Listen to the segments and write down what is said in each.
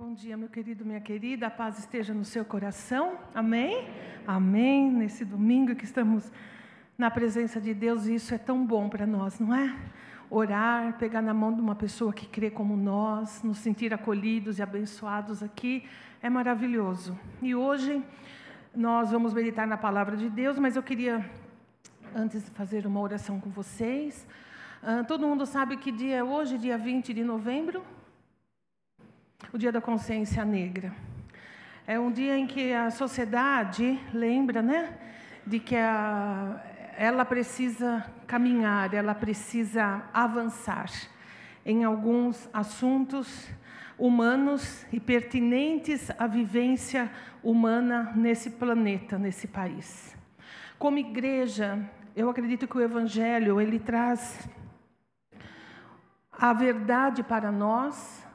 Bom dia, meu querido, minha querida. A paz esteja no seu coração. Amém? Amém. Nesse domingo que estamos na presença de Deus, isso é tão bom para nós, não é? Orar, pegar na mão de uma pessoa que crê como nós, nos sentir acolhidos e abençoados aqui, é maravilhoso. E hoje nós vamos meditar na palavra de Deus, mas eu queria, antes de fazer uma oração com vocês, uh, todo mundo sabe que dia é hoje, dia 20 de novembro? O Dia da Consciência Negra. É um dia em que a sociedade lembra, né, de que a, ela precisa caminhar, ela precisa avançar em alguns assuntos humanos e pertinentes à vivência humana nesse planeta, nesse país. Como igreja, eu acredito que o evangelho ele traz a verdade para nós,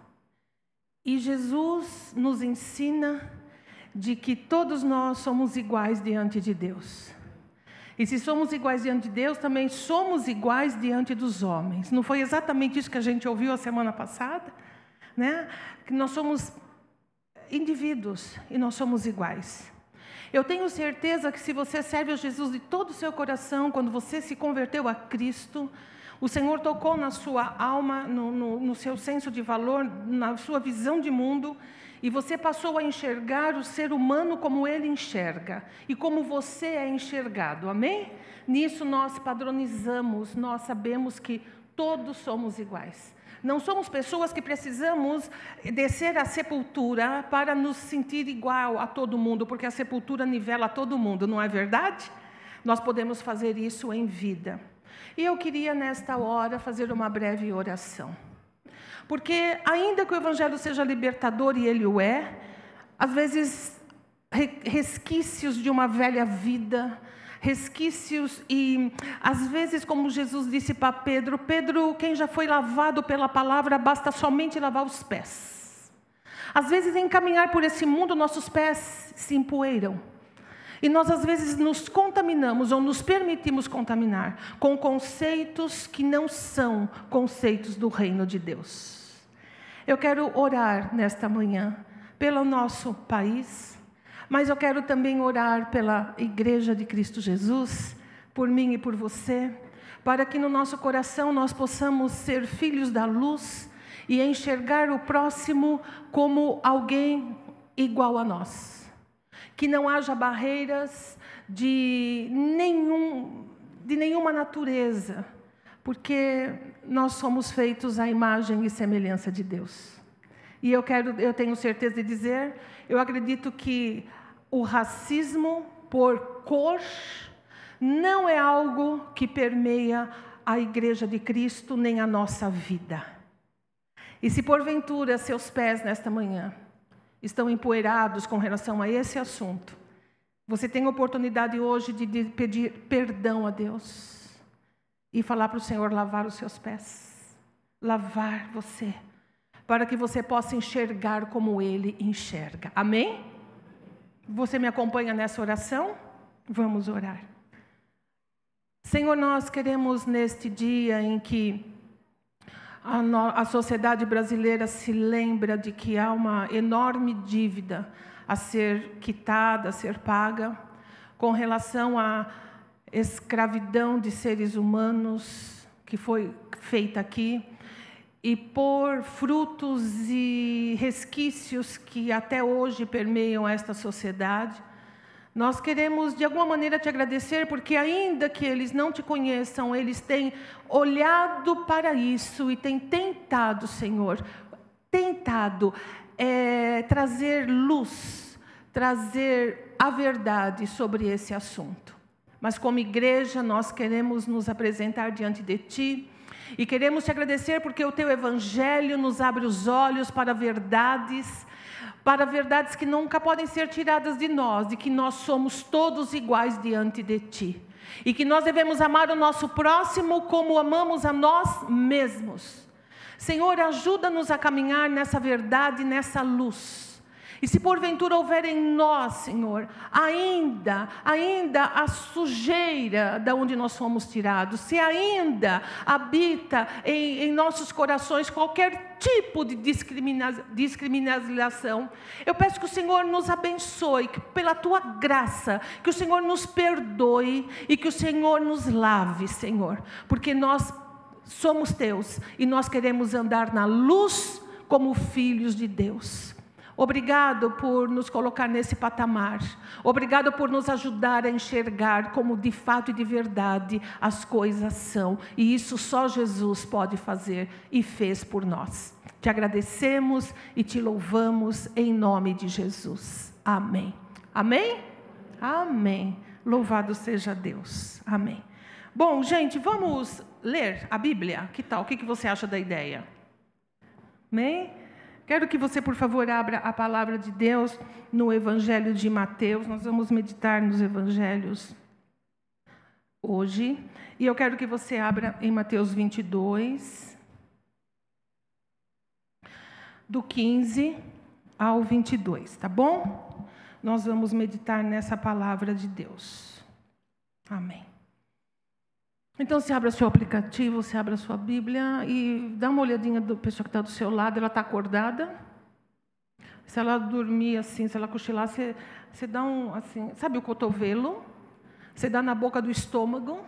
e Jesus nos ensina de que todos nós somos iguais diante de Deus. E se somos iguais diante de Deus, também somos iguais diante dos homens. Não foi exatamente isso que a gente ouviu a semana passada? Né? Que nós somos indivíduos e nós somos iguais. Eu tenho certeza que se você serve a Jesus de todo o seu coração, quando você se converteu a Cristo, o Senhor tocou na sua alma, no, no, no, seu senso de valor, na sua visão de mundo, e você passou a enxergar o ser humano como ele enxerga e como você é enxergado, amém? Nisso nós padronizamos, nós sabemos que todos somos iguais. Não somos pessoas que precisamos descer à sepultura para nos sentir igual a todo mundo, porque a sepultura nivela todo mundo, não é verdade? Nós podemos fazer isso em vida. E eu queria, nesta hora, fazer uma breve oração. Porque, ainda que o Evangelho seja libertador, e ele o é, às vezes, resquícios de uma velha vida, resquícios e, às vezes, como Jesus disse para Pedro: Pedro, quem já foi lavado pela palavra, basta somente lavar os pés. Às vezes, em caminhar por esse mundo, nossos pés se empoeiram. E nós, às vezes, nos contaminamos ou nos permitimos contaminar com conceitos que não são conceitos do reino de Deus. Eu quero orar nesta manhã pelo nosso país, mas eu quero também orar pela Igreja de Cristo Jesus, por mim e por você, para que no nosso coração nós possamos ser filhos da luz e enxergar o próximo como alguém igual a nós que não haja barreiras de, nenhum, de nenhuma natureza, porque nós somos feitos à imagem e semelhança de Deus. E eu quero, eu tenho certeza de dizer, eu acredito que o racismo por cor não é algo que permeia a igreja de Cristo nem a nossa vida. E se porventura seus pés nesta manhã estão empoeirados com relação a esse assunto, você tem a oportunidade hoje de pedir perdão a Deus e falar para o Senhor lavar os seus pés, lavar você, para que você possa enxergar como Ele enxerga. Amém? Você me acompanha nessa oração? Vamos orar. Senhor, nós queremos neste dia em que a, no, a sociedade brasileira se lembra de que há uma enorme dívida a ser quitada, a ser paga, com relação à escravidão de seres humanos que foi feita aqui, e por frutos e resquícios que até hoje permeiam esta sociedade. Nós queremos, de alguma maneira, te agradecer, porque, ainda que eles não te conheçam, eles têm olhado para isso e têm tentado, Senhor, tentado é, trazer luz, trazer a verdade sobre esse assunto. Mas, como igreja, nós queremos nos apresentar diante de Ti. E queremos te agradecer porque o teu evangelho nos abre os olhos para verdades para verdades que nunca podem ser tiradas de nós, de que nós somos todos iguais diante de Ti. E que nós devemos amar o nosso próximo como amamos a nós mesmos. Senhor, ajuda-nos a caminhar nessa verdade, nessa luz. E se porventura houver em nós, Senhor, ainda, ainda a sujeira da onde nós fomos tirados, se ainda habita em, em nossos corações qualquer tipo de discrimina, discriminação, eu peço que o Senhor nos abençoe, que pela tua graça, que o Senhor nos perdoe e que o Senhor nos lave, Senhor, porque nós somos teus e nós queremos andar na luz como filhos de Deus. Obrigado por nos colocar nesse patamar. Obrigado por nos ajudar a enxergar como de fato e de verdade as coisas são. E isso só Jesus pode fazer e fez por nós. Te agradecemos e te louvamos em nome de Jesus. Amém. Amém? Amém. Louvado seja Deus. Amém. Bom, gente, vamos ler a Bíblia? Que tal? O que você acha da ideia? Amém? Quero que você, por favor, abra a palavra de Deus no Evangelho de Mateus. Nós vamos meditar nos Evangelhos hoje. E eu quero que você abra em Mateus 22, do 15 ao 22, tá bom? Nós vamos meditar nessa palavra de Deus. Amém. Então, abre o seu aplicativo, você abre a sua Bíblia e dá uma olhadinha da pessoa que está do seu lado, ela está acordada? Se ela dormir assim, se ela cochilar, você, você dá um, assim, sabe o cotovelo? Você dá na boca do estômago,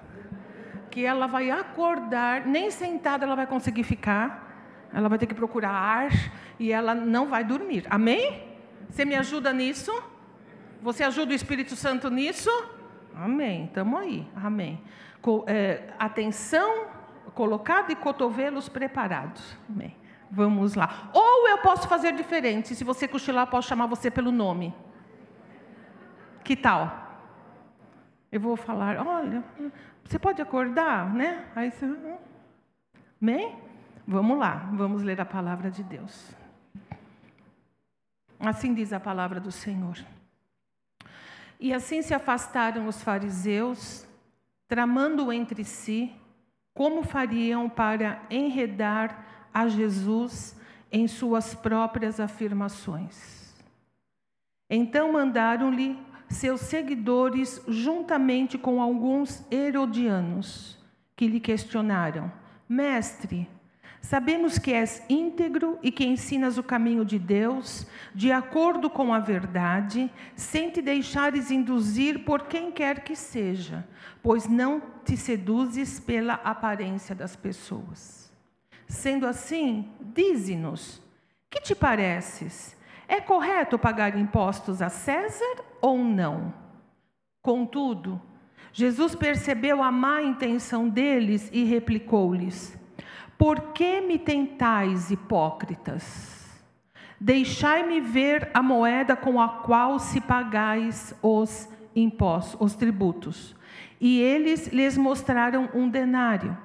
que ela vai acordar, nem sentada ela vai conseguir ficar, ela vai ter que procurar ar e ela não vai dormir. Amém? Você me ajuda nisso? Você ajuda o Espírito Santo nisso? Amém. Estamos aí. Amém é, atenção colocada e cotovelos preparados. Amém. Vamos lá. Ou eu posso fazer diferente. Se você cochilar, eu posso chamar você pelo nome. Que tal? Eu vou falar, olha, você pode acordar, né? Aí você. Amém? Vamos lá, vamos ler a palavra de Deus. Assim diz a palavra do Senhor. E assim se afastaram os fariseus tramando entre si como fariam para enredar a Jesus em suas próprias afirmações. Então mandaram-lhe seus seguidores, juntamente com alguns herodianos, que lhe questionaram: Mestre, Sabemos que és íntegro e que ensinas o caminho de Deus, de acordo com a verdade, sem te deixares induzir por quem quer que seja, pois não te seduzes pela aparência das pessoas. Sendo assim, dize-nos: que te pareces? É correto pagar impostos a César ou não? Contudo, Jesus percebeu a má intenção deles e replicou-lhes: por que me tentais, hipócritas? Deixai-me ver a moeda com a qual se pagais os impostos, os tributos. E eles lhes mostraram um denário.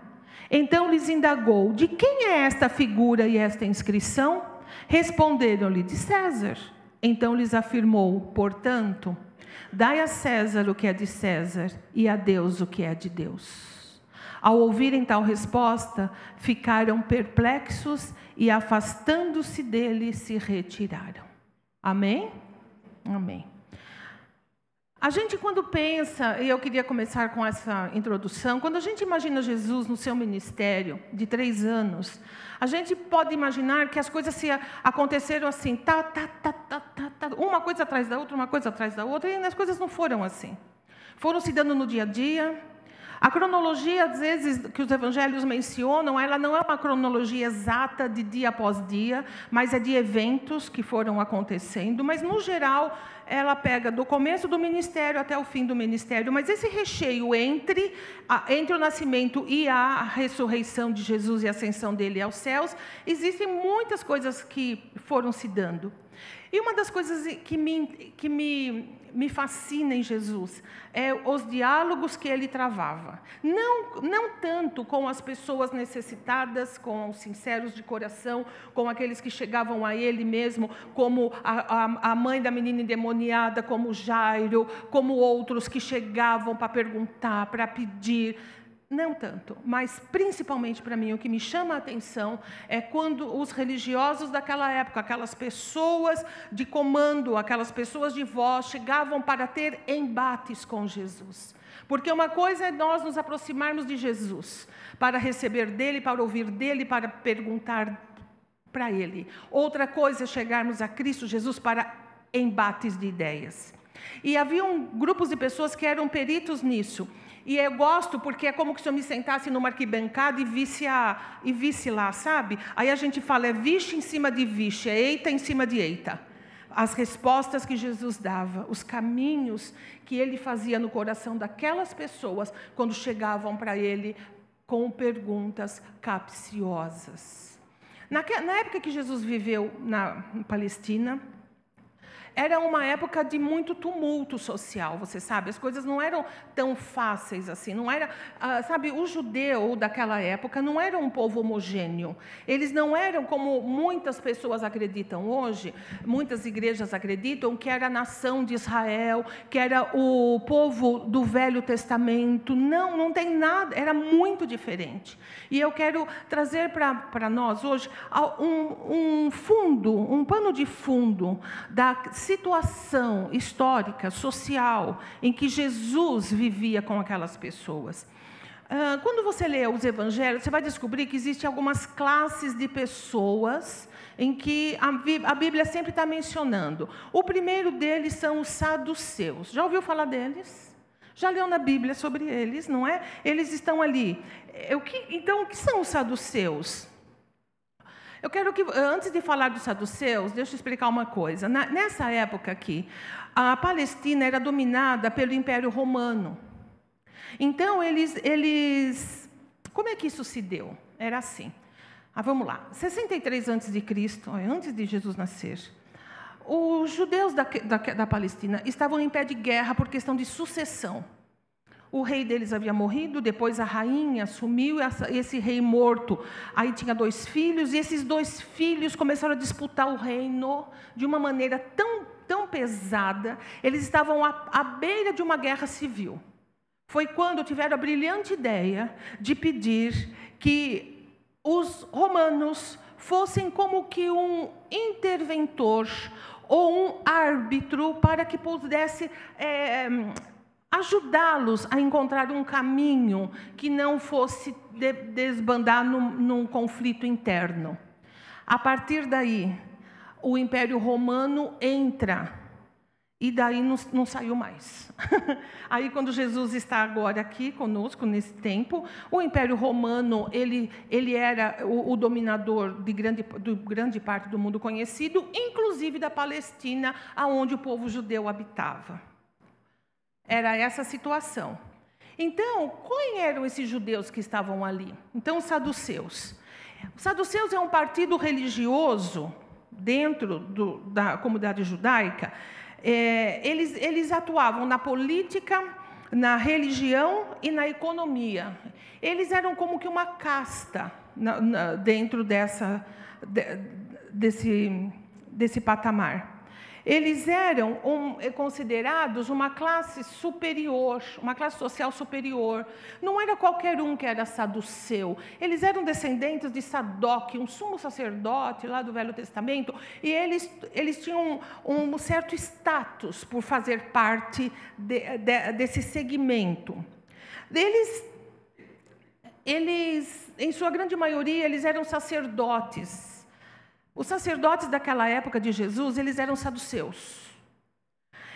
Então lhes indagou: De quem é esta figura e esta inscrição? Responderam-lhe: De César. Então lhes afirmou: Portanto, dai a César o que é de César e a Deus o que é de Deus. Ao ouvirem tal resposta, ficaram perplexos e, afastando-se dele, se retiraram. Amém? Amém. A gente, quando pensa, e eu queria começar com essa introdução, quando a gente imagina Jesus no seu ministério de três anos, a gente pode imaginar que as coisas se aconteceram assim, tá, tá, tá, tá, tá, tá, uma coisa atrás da outra, uma coisa atrás da outra, e as coisas não foram assim. Foram se dando no dia a dia, a cronologia, às vezes, que os evangelhos mencionam, ela não é uma cronologia exata de dia após dia, mas é de eventos que foram acontecendo. Mas, no geral, ela pega do começo do ministério até o fim do ministério. Mas esse recheio entre, entre o nascimento e a ressurreição de Jesus e a ascensão dele aos céus, existem muitas coisas que foram se dando. E uma das coisas que me, que me, me fascina em Jesus é os diálogos que ele travava. Não, não tanto com as pessoas necessitadas, com os sinceros de coração, com aqueles que chegavam a ele mesmo, como a, a, a mãe da menina endemoniada, como Jairo, como outros que chegavam para perguntar, para pedir. Não tanto, mas principalmente para mim o que me chama a atenção é quando os religiosos daquela época, aquelas pessoas de comando, aquelas pessoas de voz, chegavam para ter embates com Jesus. Porque uma coisa é nós nos aproximarmos de Jesus, para receber dele, para ouvir dele, para perguntar para ele. Outra coisa é chegarmos a Cristo Jesus para embates de ideias. E haviam grupos de pessoas que eram peritos nisso. E eu gosto porque é como se eu me sentasse numa arquibancada e visse, a, e visse lá, sabe? Aí a gente fala, é vixe em cima de vixe, é eita em cima de eita. As respostas que Jesus dava, os caminhos que ele fazia no coração daquelas pessoas quando chegavam para ele com perguntas capciosas. Na, na época que Jesus viveu na Palestina, era uma época de muito tumulto social, você sabe, as coisas não eram tão fáceis assim, não era, ah, sabe, o judeu daquela época não era um povo homogêneo. Eles não eram como muitas pessoas acreditam hoje, muitas igrejas acreditam que era a nação de Israel, que era o povo do Velho Testamento. Não, não tem nada, era muito diferente. E eu quero trazer para nós hoje um, um fundo, um pano de fundo da situação histórica, social, em que Jesus vivia com aquelas pessoas. Ah, quando você lê os evangelhos, você vai descobrir que existem algumas classes de pessoas em que a Bíblia sempre está mencionando. O primeiro deles são os saduceus. Já ouviu falar deles? Já leu na Bíblia sobre eles, não é? Eles estão ali. Então, o que são os saduceus? Eu quero que, antes de falar dos saduceus, deixa eu explicar uma coisa. Na, nessa época aqui, a Palestina era dominada pelo Império Romano. Então, eles, eles. Como é que isso se deu? Era assim. Ah, vamos lá. 63 antes de Cristo, antes de Jesus nascer, os judeus da, da, da Palestina estavam em pé de guerra por questão de sucessão. O rei deles havia morrido, depois a rainha assumiu esse rei morto. Aí tinha dois filhos, e esses dois filhos começaram a disputar o reino de uma maneira tão, tão pesada. Eles estavam à, à beira de uma guerra civil. Foi quando tiveram a brilhante ideia de pedir que os romanos fossem como que um interventor ou um árbitro para que pudesse é, ajudá-los a encontrar um caminho que não fosse de desbandar num, num conflito interno. A partir daí, o Império Romano entra e daí não, não saiu mais. Aí, quando Jesus está agora aqui conosco, nesse tempo, o Império Romano, ele, ele era o, o dominador de grande, de grande parte do mundo conhecido, inclusive da Palestina, aonde o povo judeu habitava. Era essa situação. Então, quem eram esses judeus que estavam ali? Então, os saduceus. Os saduceus é um partido religioso dentro do, da comunidade judaica. É, eles, eles atuavam na política, na religião e na economia. Eles eram como que uma casta na, na, dentro dessa, de, desse, desse patamar. Eles eram um, eh, considerados uma classe superior, uma classe social superior. Não era qualquer um que era saduceu. Eles eram descendentes de Sadoc, um sumo sacerdote lá do Velho Testamento, e eles, eles tinham um, um certo status por fazer parte de, de, desse segmento. Eles, eles, em sua grande maioria, eles eram sacerdotes os sacerdotes daquela época de Jesus, eles eram saduceus.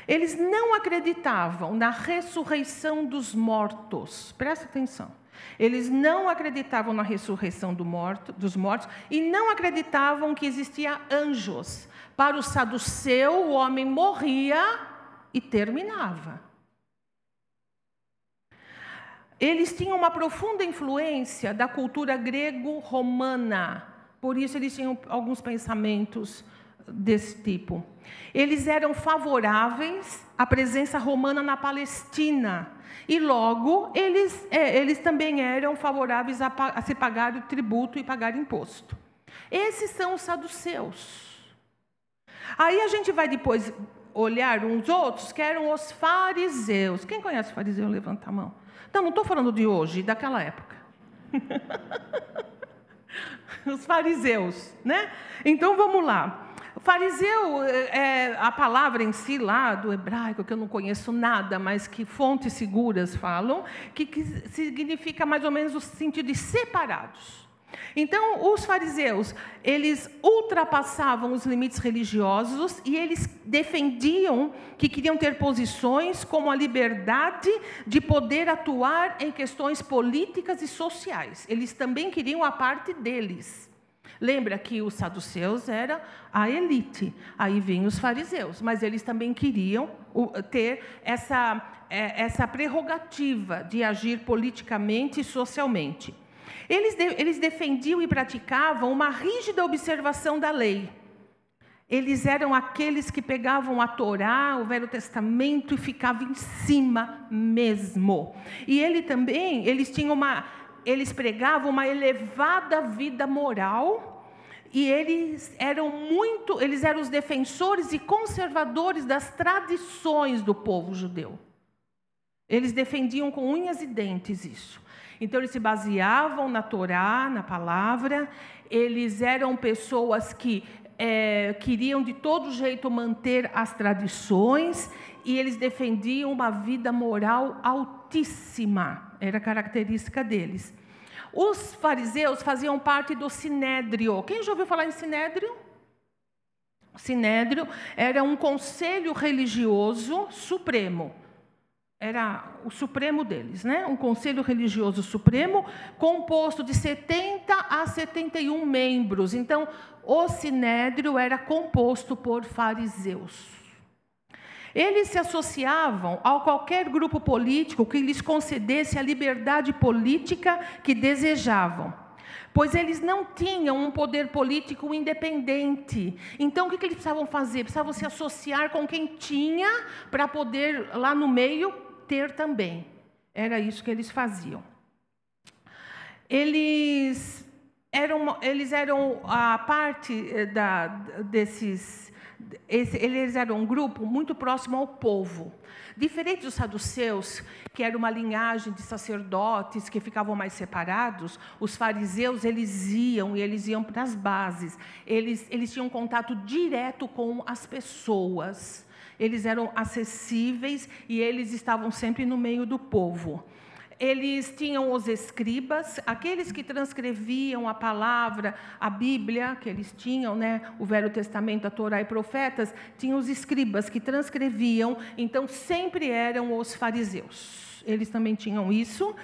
Eles não acreditavam na ressurreição dos mortos. Presta atenção. Eles não acreditavam na ressurreição do morto, dos mortos e não acreditavam que existia anjos. Para o saduceu, o homem morria e terminava. Eles tinham uma profunda influência da cultura grego-romana. Por isso, eles tinham alguns pensamentos desse tipo. Eles eram favoráveis à presença romana na Palestina. E logo, eles, é, eles também eram favoráveis a, a se pagar o tributo e pagar imposto. Esses são os saduceus. Aí a gente vai depois olhar uns outros, que eram os fariseus. Quem conhece fariseu, levanta a mão. Não, não estou falando de hoje, daquela época. os fariseus, né? Então vamos lá. Fariseu, é, a palavra em si lá do hebraico, que eu não conheço nada, mas que fontes seguras falam, que, que significa mais ou menos o sentido de separados. Então, os fariseus, eles ultrapassavam os limites religiosos e eles defendiam que queriam ter posições como a liberdade de poder atuar em questões políticas e sociais. Eles também queriam a parte deles. Lembra que os saduceus era a elite, aí vinham os fariseus, mas eles também queriam ter essa, é, essa prerrogativa de agir politicamente e socialmente. Eles, de, eles defendiam e praticavam uma rígida observação da lei. Eles eram aqueles que pegavam a Torá, o Velho Testamento e ficavam em cima mesmo. E ele também, eles tinham uma, eles pregavam uma elevada vida moral e eles eram muito, eles eram os defensores e conservadores das tradições do povo judeu. Eles defendiam com unhas e dentes isso. Então, eles se baseavam na Torá, na palavra, eles eram pessoas que é, queriam de todo jeito manter as tradições e eles defendiam uma vida moral altíssima, era característica deles. Os fariseus faziam parte do sinédrio. Quem já ouviu falar em sinédrio? O sinédrio era um conselho religioso supremo era o supremo deles, né? um conselho religioso supremo, composto de 70 a 71 membros. Então, o sinédrio era composto por fariseus. Eles se associavam a qualquer grupo político que lhes concedesse a liberdade política que desejavam pois eles não tinham um poder político independente. Então, o que, eles precisavam fazer? Precisavam se associar com quem tinha, para poder, lá no meio, ter também. Era isso que eles faziam. Eles eram, eles eram a parte eh, da, desses. Esse, eles eram um grupo muito próximo ao povo. Diferente dos saduceus, que era uma linhagem de sacerdotes que ficavam mais separados, os fariseus eles iam e eles iam para as bases. Eles, eles tinham contato direto com as pessoas eles eram acessíveis e eles estavam sempre no meio do povo. Eles tinham os escribas, aqueles que transcreviam a palavra, a Bíblia, que eles tinham, né, o Velho Testamento, a Torá e profetas, tinham os escribas que transcreviam, então sempre eram os fariseus. Eles também tinham isso.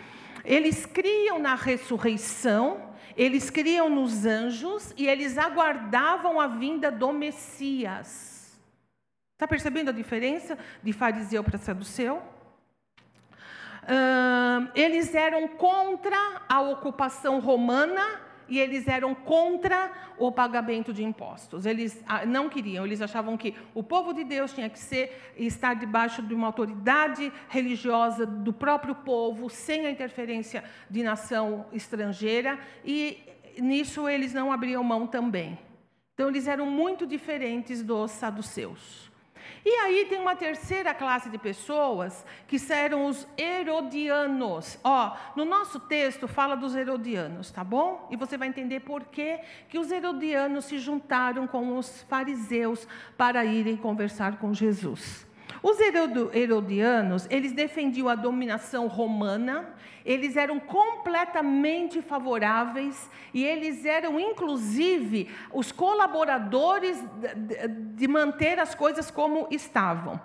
Eles criam na ressurreição, eles criam nos anjos e eles aguardavam a vinda do Messias. Está percebendo a diferença de fariseu para saduceu? Uh, eles eram contra a ocupação romana e eles eram contra o pagamento de impostos. Eles ah, não queriam, eles achavam que o povo de Deus tinha que ser estar debaixo de uma autoridade religiosa do próprio povo, sem a interferência de nação estrangeira, e nisso eles não abriam mão também. Então eles eram muito diferentes dos saduceus. E aí tem uma terceira classe de pessoas que eram os herodianos. Ó, no nosso texto fala dos herodianos, tá bom? E você vai entender por que, que os herodianos se juntaram com os fariseus para irem conversar com Jesus. Os herodianos, eles defendiam a dominação romana, eles eram completamente favoráveis e eles eram, inclusive, os colaboradores de manter as coisas como estavam.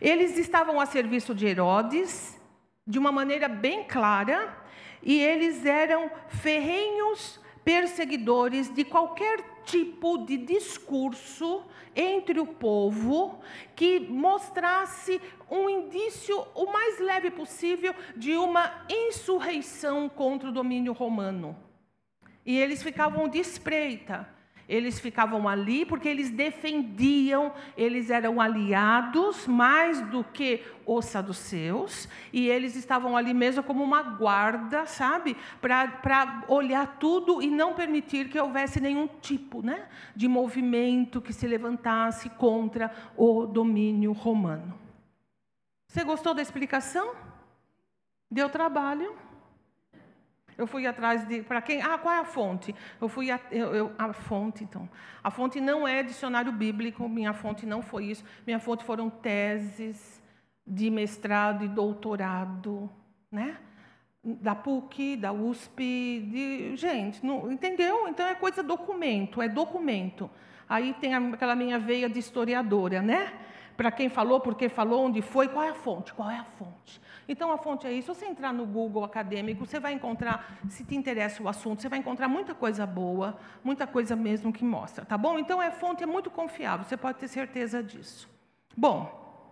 Eles estavam a serviço de Herodes, de uma maneira bem clara, e eles eram ferrenhos perseguidores de qualquer tipo de discurso entre o povo que mostrasse um indício o mais leve possível de uma insurreição contra o domínio romano. E eles ficavam de espreita. Eles ficavam ali porque eles defendiam, eles eram aliados mais do que os saduceus, e eles estavam ali mesmo como uma guarda, sabe? Para olhar tudo e não permitir que houvesse nenhum tipo né, de movimento que se levantasse contra o domínio romano. Você gostou da explicação? Deu trabalho? Eu fui atrás de. Para quem? Ah, qual é a fonte? Eu fui. A, eu, eu, a fonte, então. A fonte não é dicionário bíblico, minha fonte não foi isso. Minha fonte foram teses de mestrado e doutorado, né? Da PUC, da USP, de. Gente, não, entendeu? Então é coisa documento, é documento. Aí tem aquela minha veia de historiadora, né? Para quem falou, por que falou, onde foi, qual é a fonte? Qual é a fonte? Então, a fonte é isso. Se você entrar no Google acadêmico, você vai encontrar, se te interessa o assunto, você vai encontrar muita coisa boa, muita coisa mesmo que mostra, tá bom? Então, a fonte é muito confiável, você pode ter certeza disso. Bom,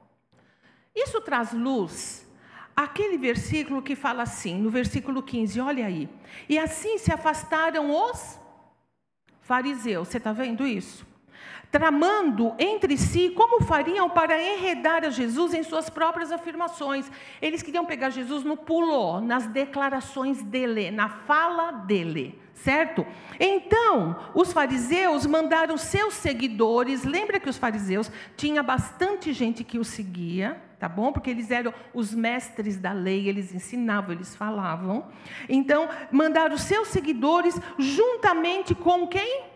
isso traz luz aquele versículo que fala assim, no versículo 15, olha aí. E assim se afastaram os fariseus. Você está vendo isso? Tramando entre si como fariam para enredar a Jesus em suas próprias afirmações. Eles queriam pegar Jesus no pulo, nas declarações dele, na fala dele, certo? Então, os fariseus mandaram seus seguidores, lembra que os fariseus tinha bastante gente que os seguia, tá bom? Porque eles eram os mestres da lei, eles ensinavam, eles falavam. Então, mandaram seus seguidores juntamente com quem?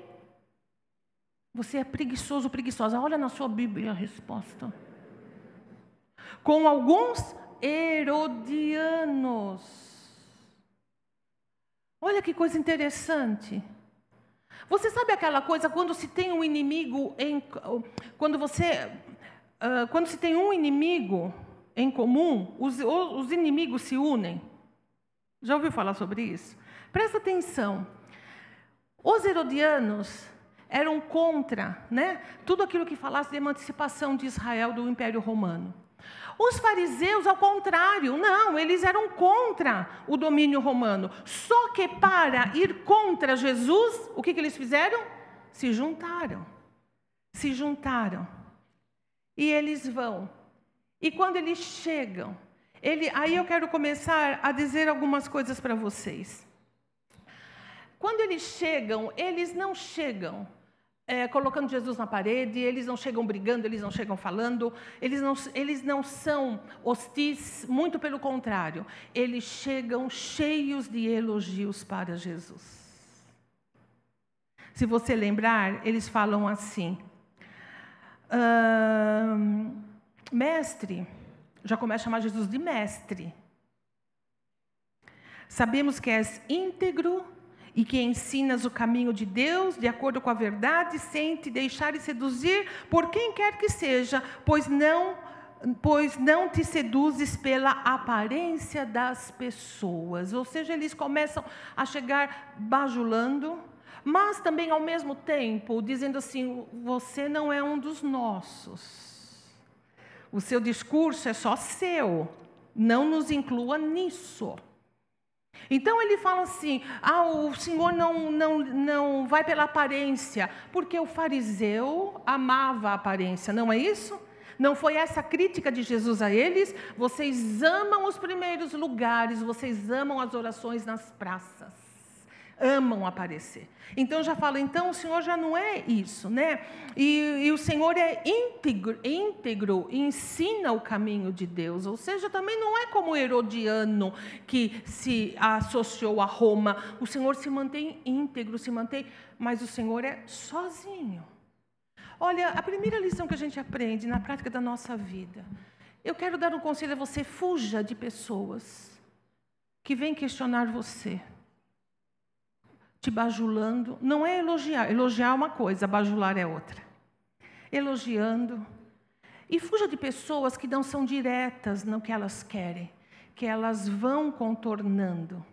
Você é preguiçoso, preguiçosa. Olha na sua Bíblia a resposta. Com alguns herodianos. Olha que coisa interessante. Você sabe aquela coisa quando se tem um inimigo em quando você uh, quando se tem um inimigo em comum, os, os inimigos se unem. Já ouviu falar sobre isso? Presta atenção. Os herodianos eram contra né, tudo aquilo que falasse de emancipação de Israel do Império Romano. Os fariseus, ao contrário, não, eles eram contra o domínio romano. Só que para ir contra Jesus, o que, que eles fizeram? Se juntaram. Se juntaram. E eles vão. E quando eles chegam, ele, aí eu quero começar a dizer algumas coisas para vocês. Quando eles chegam, eles não chegam é, colocando Jesus na parede, eles não chegam brigando, eles não chegam falando, eles não, eles não são hostis, muito pelo contrário, eles chegam cheios de elogios para Jesus. Se você lembrar, eles falam assim: Mestre, já começa a chamar Jesus de mestre. Sabemos que és íntegro e que ensinas o caminho de Deus de acordo com a verdade, sem te deixar seduzir por quem quer que seja, pois não pois não te seduzes pela aparência das pessoas. Ou seja, eles começam a chegar bajulando, mas também ao mesmo tempo dizendo assim: você não é um dos nossos. O seu discurso é só seu. Não nos inclua nisso. Então ele fala assim: ah, o Senhor não, não, não vai pela aparência, porque o fariseu amava a aparência, não é isso? Não foi essa crítica de Jesus a eles? Vocês amam os primeiros lugares, vocês amam as orações nas praças amam aparecer. Então já fala, então o Senhor já não é isso, né? E, e, o Senhor é íntegro, íntegro, ensina o caminho de Deus. Ou seja, também não é como o Herodiano que se associou a Roma. O Senhor se mantém íntegro, se mantém, mas o Senhor é sozinho. Olha, a primeira lição que a gente aprende na prática da nossa vida. Eu quero dar um conselho a você: fuja de pessoas que vêm questionar você te bajulando. Não é elogiar. Elogiar é uma coisa, bajular é outra. Elogiando. E fuja de pessoas que não são diretas no que elas querem, que elas vão contornando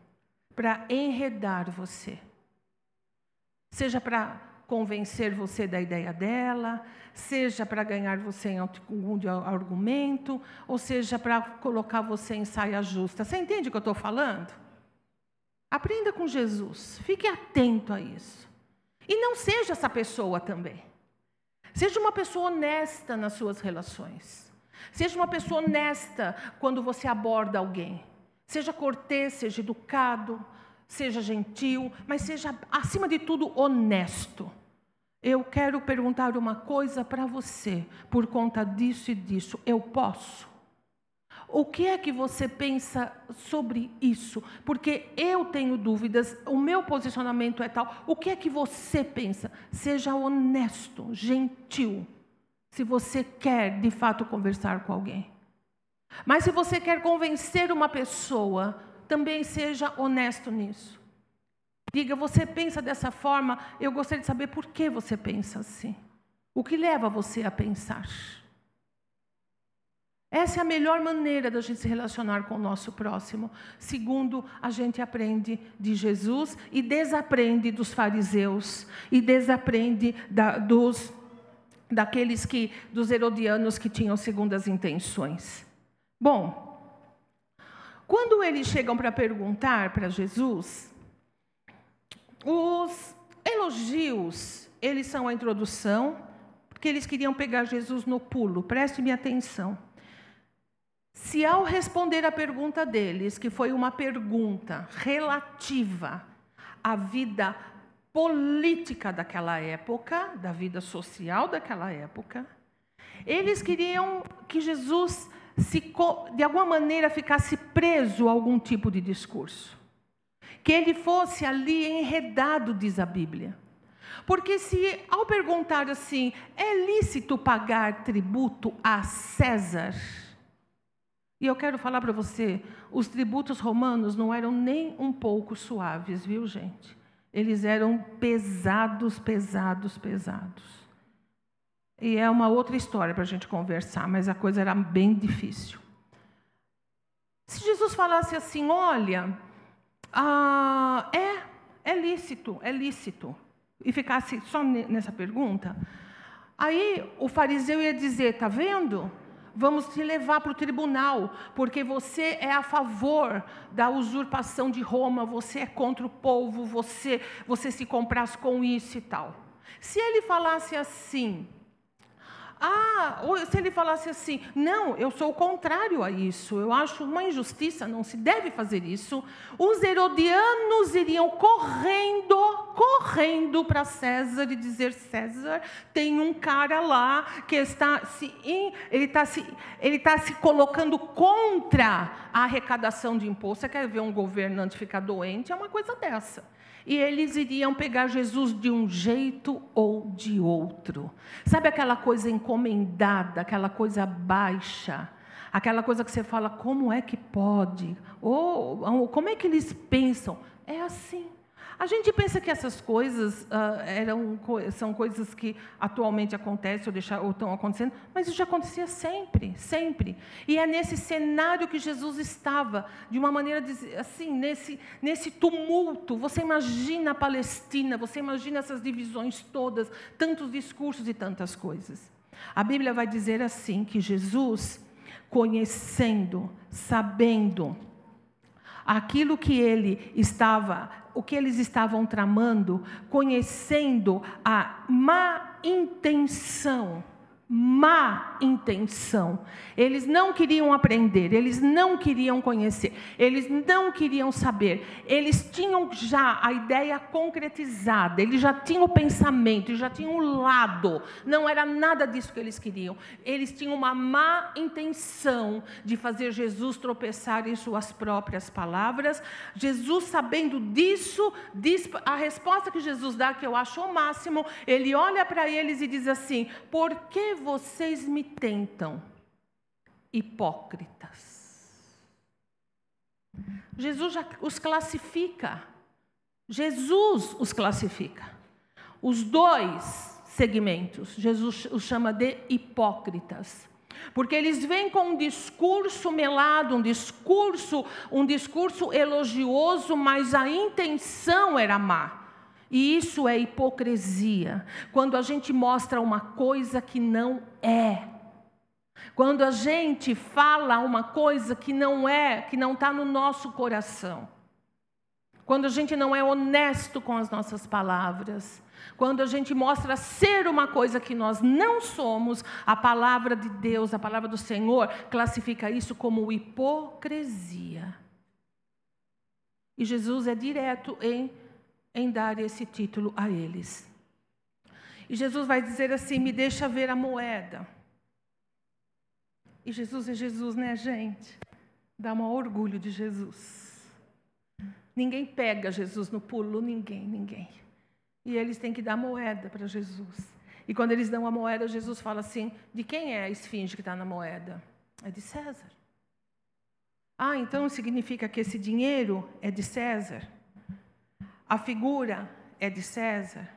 para enredar você. Seja para convencer você da ideia dela, seja para ganhar você em algum argumento, ou seja para colocar você em saia justa. Você entende o que eu estou falando? Aprenda com Jesus, fique atento a isso. E não seja essa pessoa também. Seja uma pessoa honesta nas suas relações. Seja uma pessoa honesta quando você aborda alguém. Seja cortês, seja educado, seja gentil, mas seja, acima de tudo, honesto. Eu quero perguntar uma coisa para você, por conta disso e disso. Eu posso? O que é que você pensa sobre isso? Porque eu tenho dúvidas, o meu posicionamento é tal. O que é que você pensa? Seja honesto, gentil, se você quer de fato conversar com alguém. Mas se você quer convencer uma pessoa, também seja honesto nisso. Diga, você pensa dessa forma, eu gostaria de saber por que você pensa assim. O que leva você a pensar? Essa é a melhor maneira da gente se relacionar com o nosso próximo. Segundo, a gente aprende de Jesus e desaprende dos fariseus e desaprende da, dos daqueles que dos herodianos que tinham segundas intenções. Bom, quando eles chegam para perguntar para Jesus, os elogios, eles são a introdução, porque eles queriam pegar Jesus no pulo. Preste-me atenção. Se ao responder a pergunta deles, que foi uma pergunta relativa à vida política daquela época, da vida social daquela época, eles queriam que Jesus se, de alguma maneira ficasse preso a algum tipo de discurso. Que ele fosse ali enredado, diz a Bíblia. Porque se ao perguntar assim, é lícito pagar tributo a César? E eu quero falar para você, os tributos romanos não eram nem um pouco suaves, viu, gente? Eles eram pesados, pesados, pesados. E é uma outra história para a gente conversar, mas a coisa era bem difícil. Se Jesus falasse assim, olha, ah, é, é lícito, é lícito, e ficasse só nessa pergunta, aí o fariseu ia dizer, tá vendo? Vamos te levar para o tribunal, porque você é a favor da usurpação de Roma, você é contra o povo, você, você se compraz com isso e tal. Se ele falasse assim, ah, ou se ele falasse assim, não, eu sou o contrário a isso, eu acho uma injustiça, não se deve fazer isso, os herodianos iriam correndo, correndo para César e dizer: César, tem um cara lá que está se, ele está se, ele está se colocando contra a arrecadação de imposto. Você quer ver um governante ficar doente? É uma coisa dessa e eles iriam pegar Jesus de um jeito ou de outro. Sabe aquela coisa encomendada, aquela coisa baixa? Aquela coisa que você fala, como é que pode? Ou, como é que eles pensam? É assim. A gente pensa que essas coisas uh, eram, são coisas que atualmente acontecem ou, deixar, ou estão acontecendo, mas isso já acontecia sempre, sempre. E é nesse cenário que Jesus estava, de uma maneira assim, nesse, nesse tumulto. Você imagina a Palestina, você imagina essas divisões todas, tantos discursos e tantas coisas. A Bíblia vai dizer assim: que Jesus, conhecendo, sabendo, aquilo que ele estava o que eles estavam tramando, conhecendo a má intenção má intenção. Eles não queriam aprender, eles não queriam conhecer, eles não queriam saber. Eles tinham já a ideia concretizada, eles já tinham o pensamento, eles já tinham o lado. Não era nada disso que eles queriam. Eles tinham uma má intenção de fazer Jesus tropeçar em suas próprias palavras. Jesus, sabendo disso, diz a resposta que Jesus dá, que eu acho o máximo, ele olha para eles e diz assim: Por que vocês me tentam, hipócritas? Jesus já os classifica. Jesus os classifica. Os dois segmentos, Jesus os chama de hipócritas. Porque eles vêm com um discurso melado, um discurso, um discurso elogioso, mas a intenção era má. E isso é hipocrisia. Quando a gente mostra uma coisa que não é. Quando a gente fala uma coisa que não é, que não está no nosso coração. quando a gente não é honesto com as nossas palavras, quando a gente mostra ser uma coisa que nós não somos, a palavra de Deus, a palavra do Senhor, classifica isso como hipocrisia. E Jesus é direto em, em dar esse título a eles. E Jesus vai dizer assim: me deixa ver a moeda. E Jesus é Jesus, né, gente? Dá um orgulho de Jesus. Ninguém pega Jesus no pulo, ninguém, ninguém. E eles têm que dar moeda para Jesus. E quando eles dão a moeda, Jesus fala assim: de quem é a esfinge que está na moeda? É de César. Ah, então significa que esse dinheiro é de César? A figura é de César?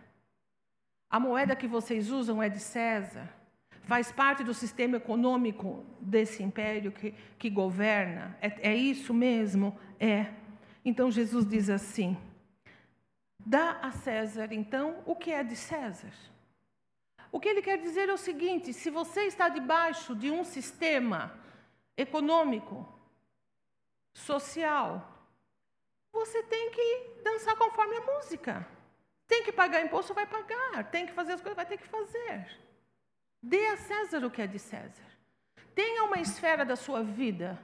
A moeda que vocês usam é de César? Faz parte do sistema econômico desse império que, que governa? É, é isso mesmo? É. Então Jesus diz assim: dá a César, então, o que é de César. O que ele quer dizer é o seguinte: se você está debaixo de um sistema econômico, social. Você tem que dançar conforme a música. Tem que pagar imposto, vai pagar. Tem que fazer as coisas, vai ter que fazer. Dê a César o que é de César. Tenha uma esfera da sua vida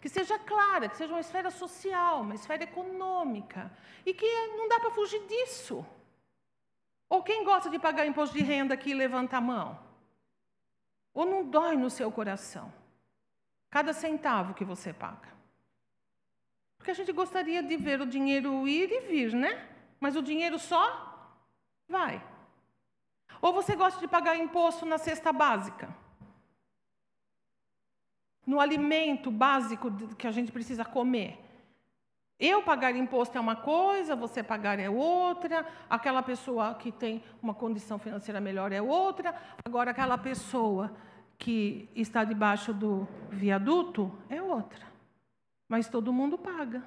que seja clara, que seja uma esfera social, uma esfera econômica, e que não dá para fugir disso. Ou quem gosta de pagar imposto de renda aqui, levanta a mão. Ou não dói no seu coração cada centavo que você paga. Porque a gente gostaria de ver o dinheiro ir e vir, né? Mas o dinheiro só vai. Ou você gosta de pagar imposto na cesta básica? No alimento básico que a gente precisa comer. Eu pagar imposto é uma coisa, você pagar é outra, aquela pessoa que tem uma condição financeira melhor é outra, agora aquela pessoa que está debaixo do viaduto é outra mas todo mundo paga.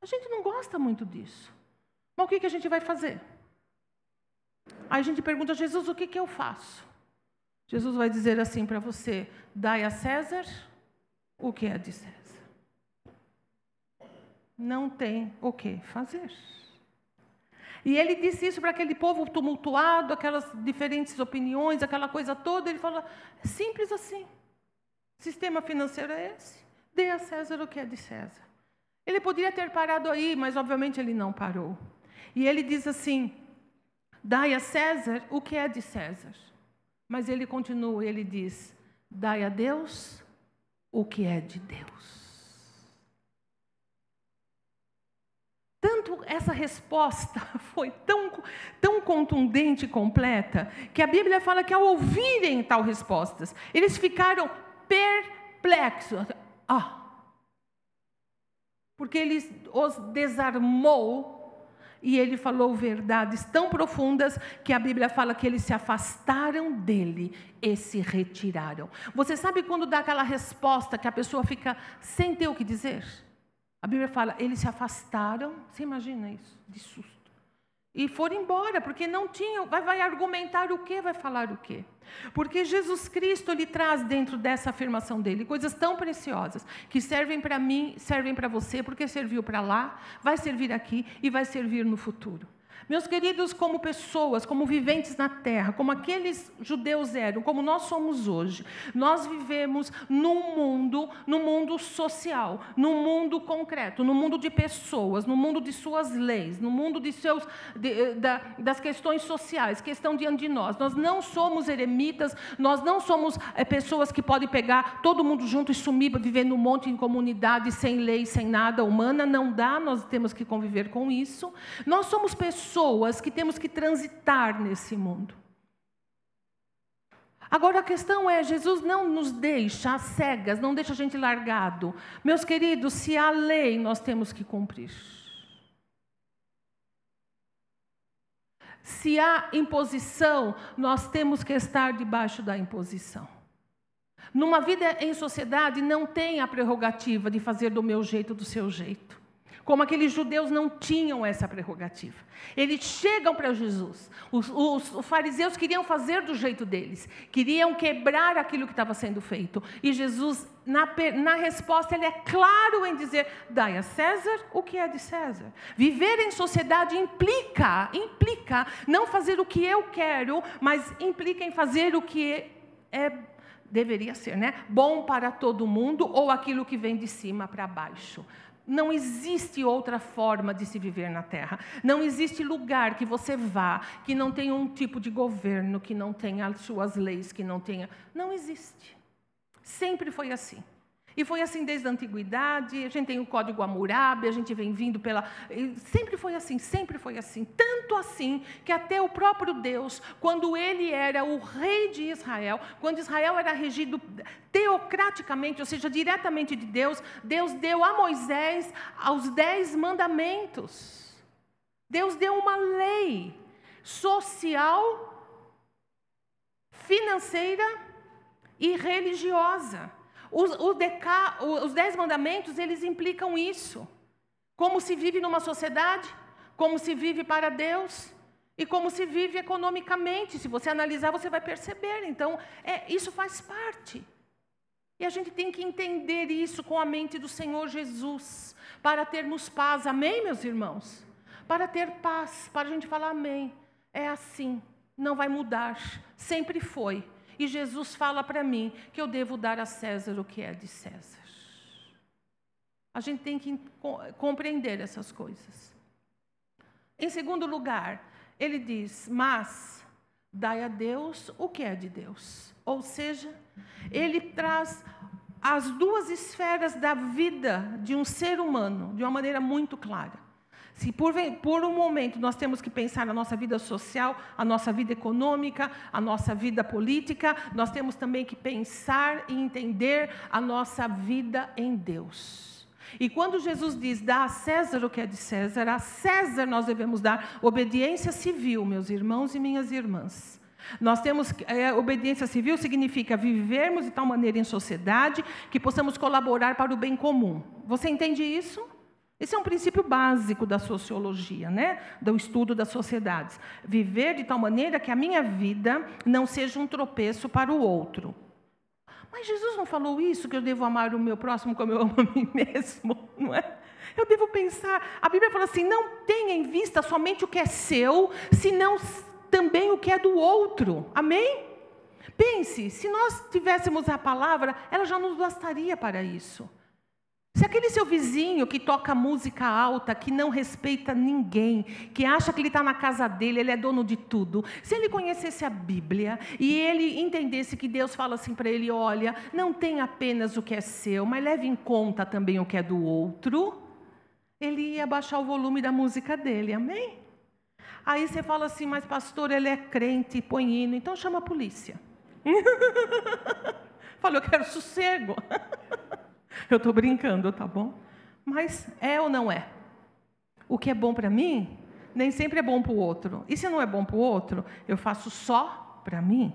A gente não gosta muito disso. Mas o que, que a gente vai fazer? Aí a gente pergunta a Jesus: o que, que eu faço? Jesus vai dizer assim para você: dai a César o que é de César. Não tem o que fazer. E ele disse isso para aquele povo tumultuado, aquelas diferentes opiniões, aquela coisa toda. Ele fala: é simples assim. Sistema financeiro é esse. Dê a César o que é de César. Ele poderia ter parado aí, mas obviamente ele não parou. E ele diz assim: Dai a César o que é de César. Mas ele continua, ele diz: Dai a Deus o que é de Deus. Tanto essa resposta foi tão, tão contundente e completa, que a Bíblia fala que ao ouvirem tal respostas, eles ficaram perplexos. Ah! Porque ele os desarmou e ele falou verdades tão profundas que a Bíblia fala que eles se afastaram dele e se retiraram. Você sabe quando dá aquela resposta que a pessoa fica sem ter o que dizer? A Bíblia fala, eles se afastaram, você imagina isso, de susto e foram embora, porque não tinham, vai, vai argumentar o quê, vai falar o quê? Porque Jesus Cristo ele traz dentro dessa afirmação dele coisas tão preciosas que servem para mim, servem para você, porque serviu para lá, vai servir aqui e vai servir no futuro. Meus queridos, como pessoas, como viventes na terra, como aqueles judeus eram, como nós somos hoje, nós vivemos num mundo, num mundo social, num mundo concreto, num mundo de pessoas, no mundo de suas leis, no mundo de seus, de, eh, da, das questões sociais que estão diante de nós. Nós não somos eremitas, nós não somos é, pessoas que podem pegar todo mundo junto e sumir, viver num monte em comunidade, sem lei, sem nada humana. Não dá, nós temos que conviver com isso. Nós somos pessoas pessoas que temos que transitar nesse mundo. Agora a questão é: Jesus não nos deixa cegas, não deixa a gente largado. Meus queridos, se há lei, nós temos que cumprir. Se há imposição, nós temos que estar debaixo da imposição. Numa vida em sociedade, não tem a prerrogativa de fazer do meu jeito, do seu jeito. Como aqueles judeus não tinham essa prerrogativa. Eles chegam para Jesus. Os, os, os, fariseus queriam fazer do jeito deles, queriam quebrar aquilo que estava sendo feito. E Jesus, na, na resposta, ele é claro em dizer: dai a César o que é de César. Viver em sociedade implica, implica não fazer o que eu quero, mas implica em fazer o que é deveria ser, né? Bom para todo mundo ou aquilo que vem de cima para baixo. Não existe outra forma de se viver na Terra. Não existe lugar que você vá que não tenha um tipo de governo, que não tenha as suas leis, que não tenha. Não existe. Sempre foi assim. E foi assim desde a antiguidade, a gente tem o Código Hammurabi, a gente vem vindo pela. Sempre foi assim, sempre foi assim. Tanto assim que até o próprio Deus, quando ele era o rei de Israel, quando Israel era regido teocraticamente, ou seja, diretamente de Deus, Deus deu a Moisés os dez mandamentos. Deus deu uma lei social, financeira e religiosa. Os, deca, os dez mandamentos, eles implicam isso. Como se vive numa sociedade, como se vive para Deus e como se vive economicamente. Se você analisar, você vai perceber. Então, é, isso faz parte. E a gente tem que entender isso com a mente do Senhor Jesus, para termos paz. Amém, meus irmãos? Para ter paz, para a gente falar amém. É assim, não vai mudar, sempre foi. E Jesus fala para mim que eu devo dar a César o que é de César. A gente tem que compreender essas coisas. Em segundo lugar, ele diz: Mas dai a Deus o que é de Deus. Ou seja, ele traz as duas esferas da vida de um ser humano de uma maneira muito clara. Se por, por, um momento nós temos que pensar na nossa vida social, a nossa vida econômica, a nossa vida política, nós temos também que pensar e entender a nossa vida em Deus. E quando Jesus diz, dá a César o que é de César, a César nós devemos dar obediência civil, meus irmãos e minhas irmãs. Nós temos é, obediência civil significa vivermos de tal maneira em sociedade que possamos colaborar para o bem comum. Você entende isso? Esse é um princípio básico da sociologia, né? do estudo das sociedades. Viver de tal maneira que a minha vida não seja um tropeço para o outro. Mas Jesus não falou isso, que eu devo amar o meu próximo como eu amo a mim mesmo, não é? Eu devo pensar, a Bíblia fala assim: não tenha em vista somente o que é seu, senão também o que é do outro. Amém? Pense, se nós tivéssemos a palavra, ela já nos bastaria para isso. Se aquele seu vizinho que toca música alta, que não respeita ninguém, que acha que ele está na casa dele, ele é dono de tudo, se ele conhecesse a Bíblia e ele entendesse que Deus fala assim para ele: olha, não tem apenas o que é seu, mas leve em conta também o que é do outro, ele ia baixar o volume da música dele, amém? Aí você fala assim: mas pastor, ele é crente, põe hino, então chama a polícia. Falou, eu quero sossego. Eu estou brincando, tá bom? Mas é ou não é? O que é bom para mim, nem sempre é bom para o outro. E se não é bom para o outro, eu faço só para mim.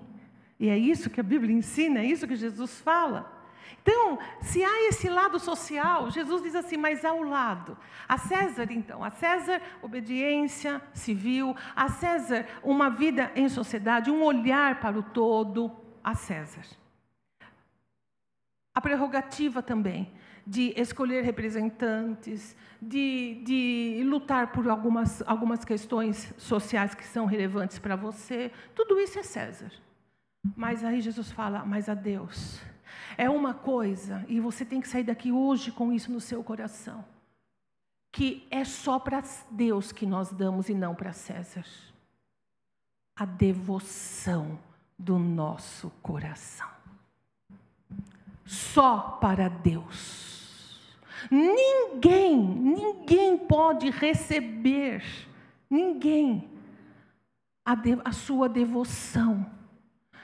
E é isso que a Bíblia ensina, é isso que Jesus fala. Então, se há esse lado social, Jesus diz assim, mas há o lado. A César, então, a César, obediência civil, a César, uma vida em sociedade, um olhar para o todo, a César a prerrogativa também de escolher representantes, de, de lutar por algumas, algumas questões sociais que são relevantes para você. Tudo isso é César. Mas aí Jesus fala, mas a Deus. É uma coisa, e você tem que sair daqui hoje com isso no seu coração, que é só para Deus que nós damos e não para César. A devoção do nosso coração só para Deus. Ninguém, ninguém pode receber, ninguém, a, de, a sua devoção.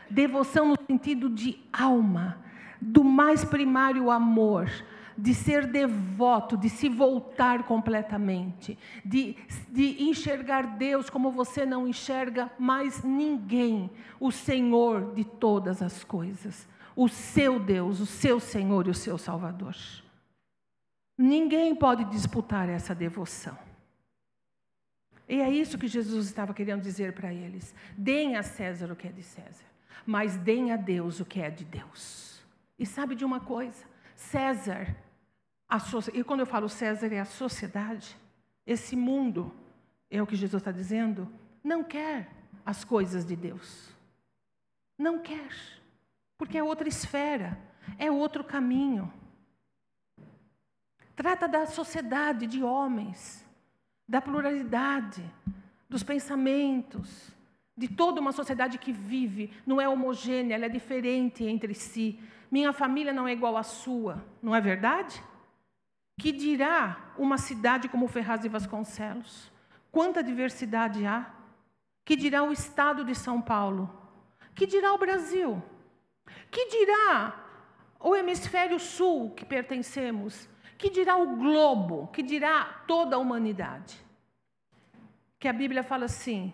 Devoção no sentido de alma, do mais primário amor, de ser devoto, de se voltar completamente, de, de enxergar Deus como você não enxerga mais ninguém, o Senhor de todas as coisas o seu Deus, o seu Senhor e o seu Salvador. Ninguém pode disputar essa devoção. E é isso que Jesus estava querendo dizer para eles: deem a César o que é de César, mas deem a Deus o que é de Deus. E sabe de uma coisa? César, so... e quando eu falo César é a sociedade, esse mundo, é o que Jesus está dizendo, não quer as coisas de Deus. Não quer, porque é outra esfera, é outro caminho. Trata da sociedade de homens, da pluralidade, dos pensamentos, de toda uma sociedade que vive, não é homogênea, ela é diferente entre si. Minha família não é igual à sua, não é verdade? Que dirá uma cidade como Ferraz de Vasconcelos? Quanta diversidade há? Que dirá o estado de São Paulo? Que dirá o Brasil? Que dirá o hemisfério sul que pertencemos? Que dirá o globo? Que dirá toda a humanidade? Que a Bíblia fala assim: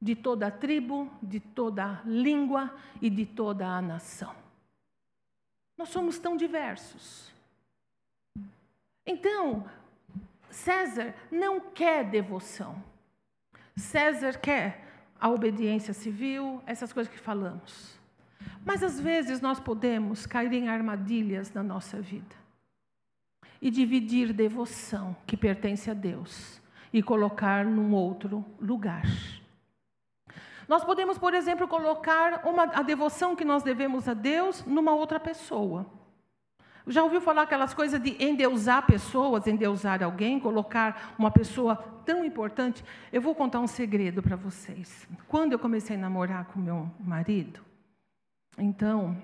de toda a tribo, de toda a língua e de toda a nação. Nós somos tão diversos. Então, César não quer devoção. César quer a obediência civil, essas coisas que falamos. Mas às vezes nós podemos cair em armadilhas na nossa vida e dividir devoção que pertence a Deus e colocar num outro lugar. Nós podemos, por exemplo, colocar uma, a devoção que nós devemos a Deus numa outra pessoa. Já ouviu falar aquelas coisas de endeusar pessoas, endeusar alguém, colocar uma pessoa tão importante? Eu vou contar um segredo para vocês. Quando eu comecei a namorar com meu marido, então,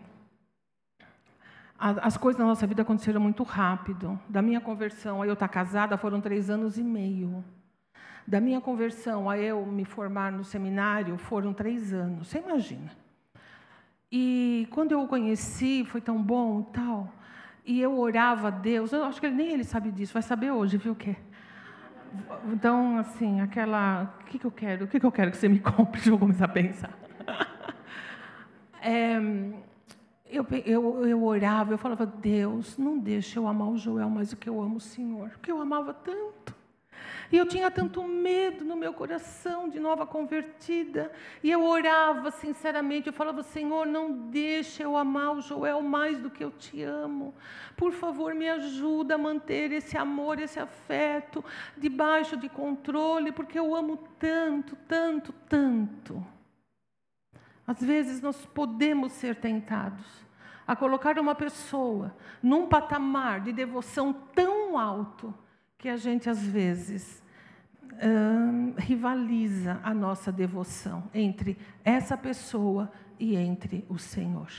as coisas na nossa vida aconteceram muito rápido. Da minha conversão a eu estar casada foram três anos e meio. Da minha conversão a eu me formar no seminário foram três anos. Você imagina? E quando eu o conheci, foi tão bom e tal. E eu orava a Deus, eu acho que nem ele sabe disso, vai saber hoje, viu o quê? Então, assim, aquela. O que, que eu quero? O que, que eu quero que você me compre? Deixa eu começar a pensar. É, eu, eu, eu orava, eu falava, Deus, não deixe eu amar o Joel mais do que eu amo o Senhor, porque eu amava tanto. E eu tinha tanto medo no meu coração de nova convertida. E eu orava sinceramente, eu falava: Senhor, não deixe eu amar o Joel mais do que eu te amo. Por favor, me ajuda a manter esse amor, esse afeto debaixo de controle, porque eu amo tanto, tanto, tanto. Às vezes nós podemos ser tentados a colocar uma pessoa num patamar de devoção tão alto que a gente às vezes hum, rivaliza a nossa devoção entre essa pessoa e entre o Senhor.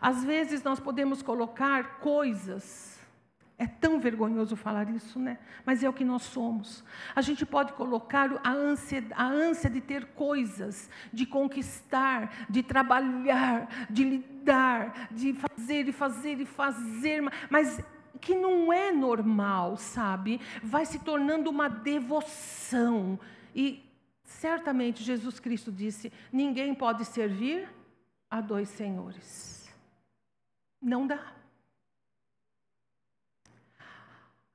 Às vezes nós podemos colocar coisas é tão vergonhoso falar isso, né? Mas é o que nós somos. A gente pode colocar a ânsia, a ânsia de ter coisas, de conquistar, de trabalhar, de lidar, de fazer e fazer e fazer, mas que não é normal, sabe? Vai se tornando uma devoção. E certamente Jesus Cristo disse: ninguém pode servir a dois senhores. Não dá.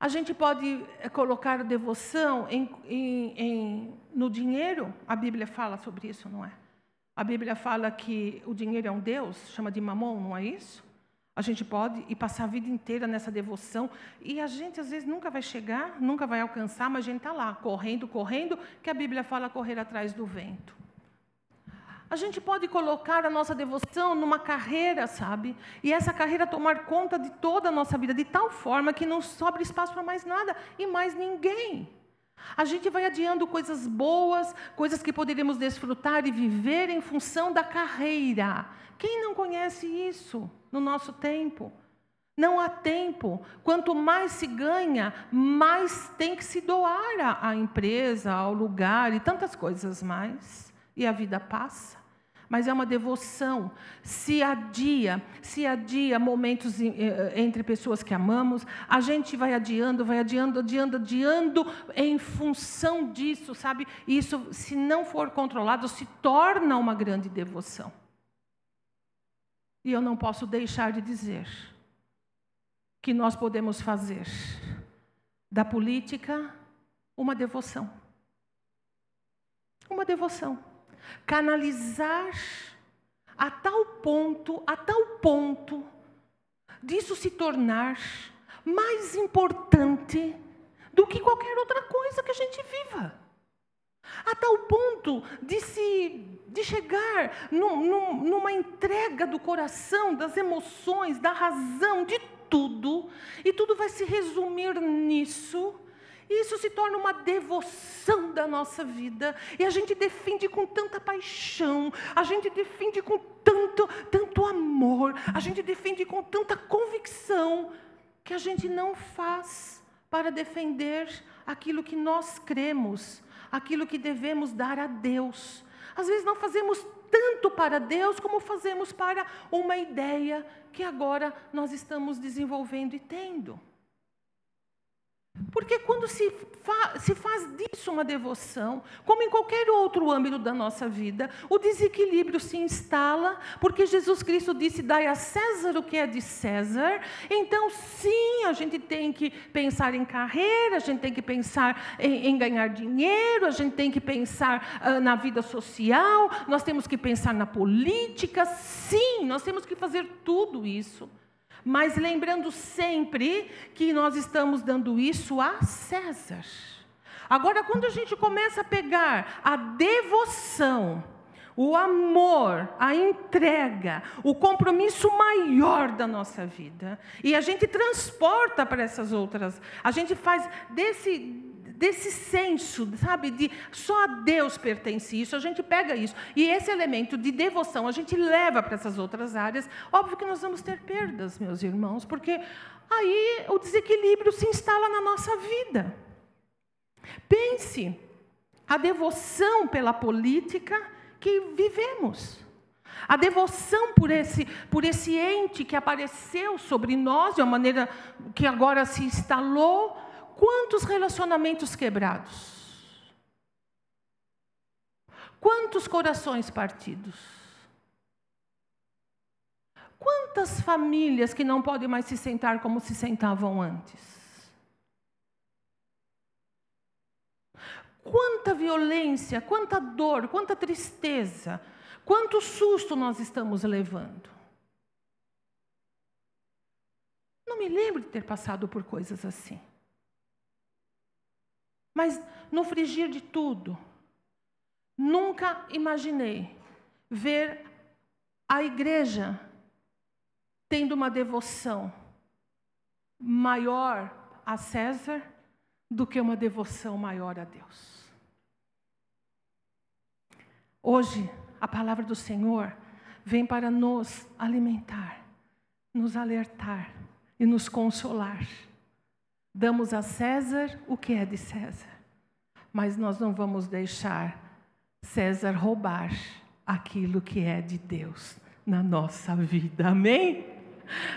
A gente pode eh, colocar devoção em, em, em, no dinheiro, a Bíblia fala sobre isso, não é? A Bíblia fala que o dinheiro é um Deus, chama de mamon, não é isso? A gente pode ir passar a vida inteira nessa devoção e a gente às vezes nunca vai chegar, nunca vai alcançar, mas a gente está lá, correndo, correndo, que a Bíblia fala correr atrás do vento. A gente pode colocar a nossa devoção numa carreira, sabe? E essa carreira tomar conta de toda a nossa vida, de tal forma que não sobra espaço para mais nada e mais ninguém. A gente vai adiando coisas boas, coisas que poderíamos desfrutar e viver em função da carreira. Quem não conhece isso no nosso tempo? Não há tempo. Quanto mais se ganha, mais tem que se doar à empresa, ao lugar e tantas coisas mais. E a vida passa mas é uma devoção. Se adia, se adia momentos eh, entre pessoas que amamos, a gente vai adiando, vai adiando, adiando, adiando em função disso, sabe? Isso, se não for controlado, se torna uma grande devoção. E eu não posso deixar de dizer que nós podemos fazer da política uma devoção. Uma devoção. Canalizar a tal ponto, a tal ponto, disso se tornar mais importante do que qualquer outra coisa que a gente viva. A tal ponto de se de chegar num, num, numa entrega do coração, das emoções, da razão, de tudo, e tudo vai se resumir nisso. E isso se torna uma devoção da nossa vida. E a gente defende com tanta paixão, a gente defende com tanto, tanto amor, a gente defende com tanta convicção, que a gente não faz para defender aquilo que nós cremos, aquilo que devemos dar a Deus. Às vezes não fazemos tanto para Deus como fazemos para uma ideia que agora nós estamos desenvolvendo e tendo. Porque quando se, fa se faz disso uma devoção, como em qualquer outro âmbito da nossa vida, o desequilíbrio se instala, porque Jesus Cristo disse: dai a César o que é de César. Então, sim, a gente tem que pensar em carreira, a gente tem que pensar em, em ganhar dinheiro, a gente tem que pensar uh, na vida social, nós temos que pensar na política, sim, nós temos que fazer tudo isso mas lembrando sempre que nós estamos dando isso a César. Agora, quando a gente começa a pegar a devoção, o amor, a entrega, o compromisso maior da nossa vida, e a gente transporta para essas outras, a gente faz desse desse senso, sabe, de só a Deus pertence isso, a gente pega isso. E esse elemento de devoção a gente leva para essas outras áreas. Óbvio que nós vamos ter perdas, meus irmãos, porque aí o desequilíbrio se instala na nossa vida. Pense a devoção pela política que vivemos. A devoção por esse, por esse ente que apareceu sobre nós de uma maneira que agora se instalou Quantos relacionamentos quebrados? Quantos corações partidos? Quantas famílias que não podem mais se sentar como se sentavam antes? Quanta violência, quanta dor, quanta tristeza, quanto susto nós estamos levando. Não me lembro de ter passado por coisas assim. Mas no frigir de tudo, nunca imaginei ver a igreja tendo uma devoção maior a César do que uma devoção maior a Deus. Hoje, a palavra do Senhor vem para nos alimentar, nos alertar e nos consolar. Damos a César o que é de César, mas nós não vamos deixar César roubar aquilo que é de Deus na nossa vida. Amém?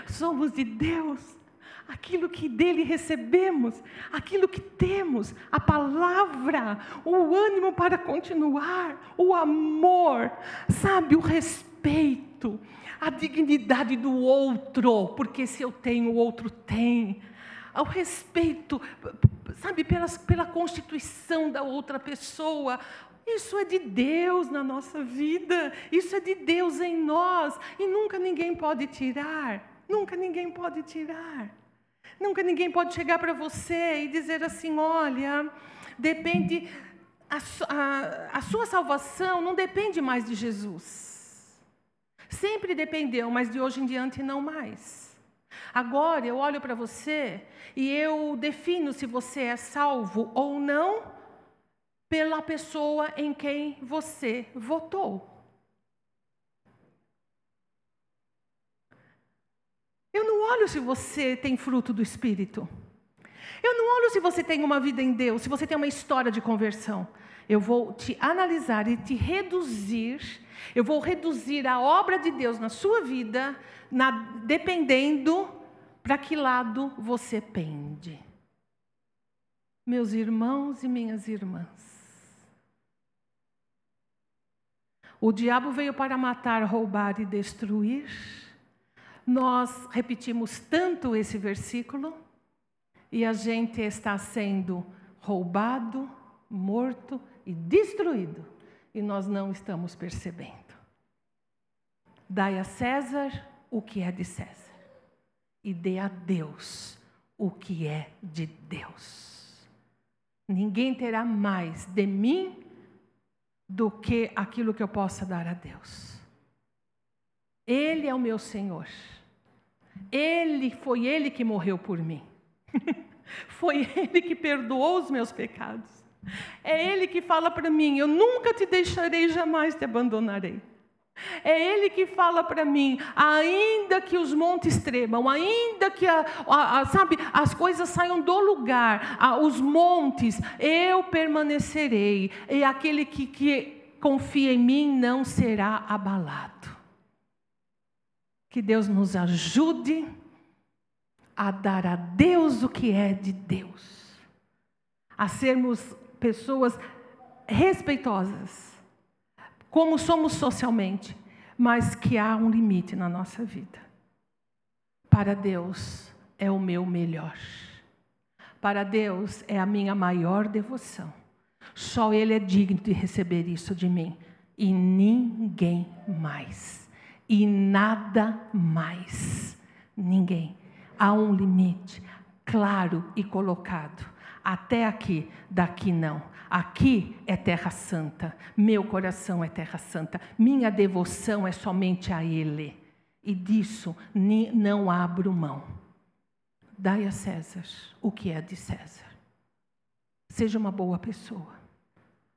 Somos de Deus. Aquilo que dele recebemos, aquilo que temos, a palavra, o ânimo para continuar, o amor, sabe, o respeito, a dignidade do outro, porque se eu tenho, o outro tem ao respeito, sabe, pela, pela constituição da outra pessoa. Isso é de Deus na nossa vida, isso é de Deus em nós, e nunca ninguém pode tirar, nunca ninguém pode tirar. Nunca ninguém pode chegar para você e dizer assim: olha, depende, a, a, a sua salvação não depende mais de Jesus. Sempre dependeu, mas de hoje em diante não mais. Agora eu olho para você e eu defino se você é salvo ou não pela pessoa em quem você votou. Eu não olho se você tem fruto do Espírito. Eu não olho se você tem uma vida em Deus, se você tem uma história de conversão. Eu vou te analisar e te reduzir. Eu vou reduzir a obra de Deus na sua vida, na, dependendo para que lado você pende? Meus irmãos e minhas irmãs. O diabo veio para matar, roubar e destruir, Nós repetimos tanto esse versículo e a gente está sendo roubado, morto e destruído e nós não estamos percebendo. Dai a César o que é de César e dê a Deus o que é de Deus. Ninguém terá mais de mim do que aquilo que eu possa dar a Deus. Ele é o meu Senhor. Ele foi ele que morreu por mim. foi ele que perdoou os meus pecados. É ele que fala para mim: Eu nunca te deixarei, jamais te abandonarei. É Ele que fala para mim, ainda que os montes tremam, ainda que a, a, a, sabe, as coisas saiam do lugar, os montes, eu permanecerei, e aquele que, que confia em mim não será abalado. Que Deus nos ajude a dar a Deus o que é de Deus, a sermos pessoas respeitosas como somos socialmente, mas que há um limite na nossa vida. Para Deus é o meu melhor. Para Deus é a minha maior devoção. Só Ele é digno de receber isso de mim e ninguém mais. E nada mais. Ninguém. Há um limite claro e colocado. Até aqui, daqui não. Aqui é terra santa, meu coração é terra santa, minha devoção é somente a Ele. E disso não abro mão. Dai a César o que é de César. Seja uma boa pessoa.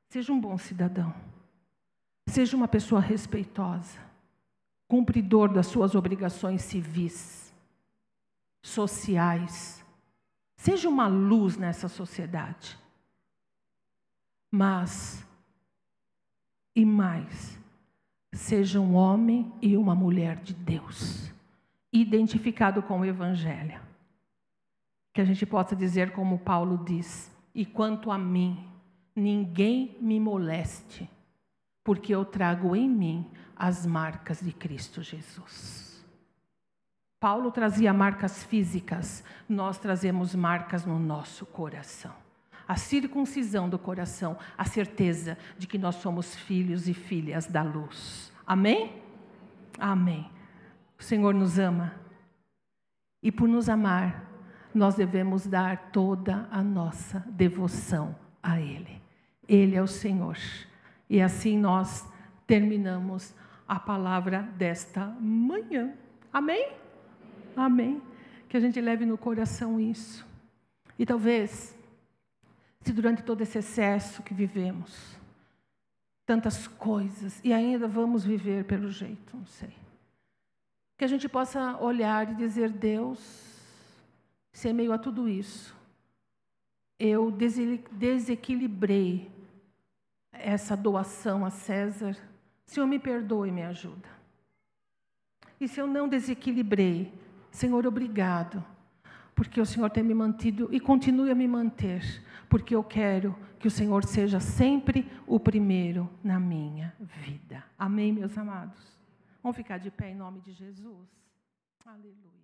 Seja um bom cidadão. Seja uma pessoa respeitosa, cumpridor das suas obrigações civis, sociais. Seja uma luz nessa sociedade. Mas, e mais, seja um homem e uma mulher de Deus, identificado com o Evangelho. Que a gente possa dizer, como Paulo diz: E quanto a mim, ninguém me moleste, porque eu trago em mim as marcas de Cristo Jesus. Paulo trazia marcas físicas, nós trazemos marcas no nosso coração a circuncisão do coração, a certeza de que nós somos filhos e filhas da luz. Amém? Amém. O Senhor nos ama. E por nos amar, nós devemos dar toda a nossa devoção a Ele. Ele é o Senhor. E assim nós terminamos a palavra desta manhã. Amém? Amém. Que a gente leve no coração isso. E talvez se durante todo esse excesso que vivemos, tantas coisas, e ainda vamos viver pelo jeito, não sei. Que a gente possa olhar e dizer: Deus, se meio a tudo isso, eu desequilibrei essa doação a César, Senhor, me perdoe e me ajuda. E se eu não desequilibrei, Senhor, obrigado, porque o Senhor tem me mantido e continue a me manter porque eu quero que o Senhor seja sempre o primeiro na minha vida. Amém, meus amados? Vamos ficar de pé em nome de Jesus. Aleluia.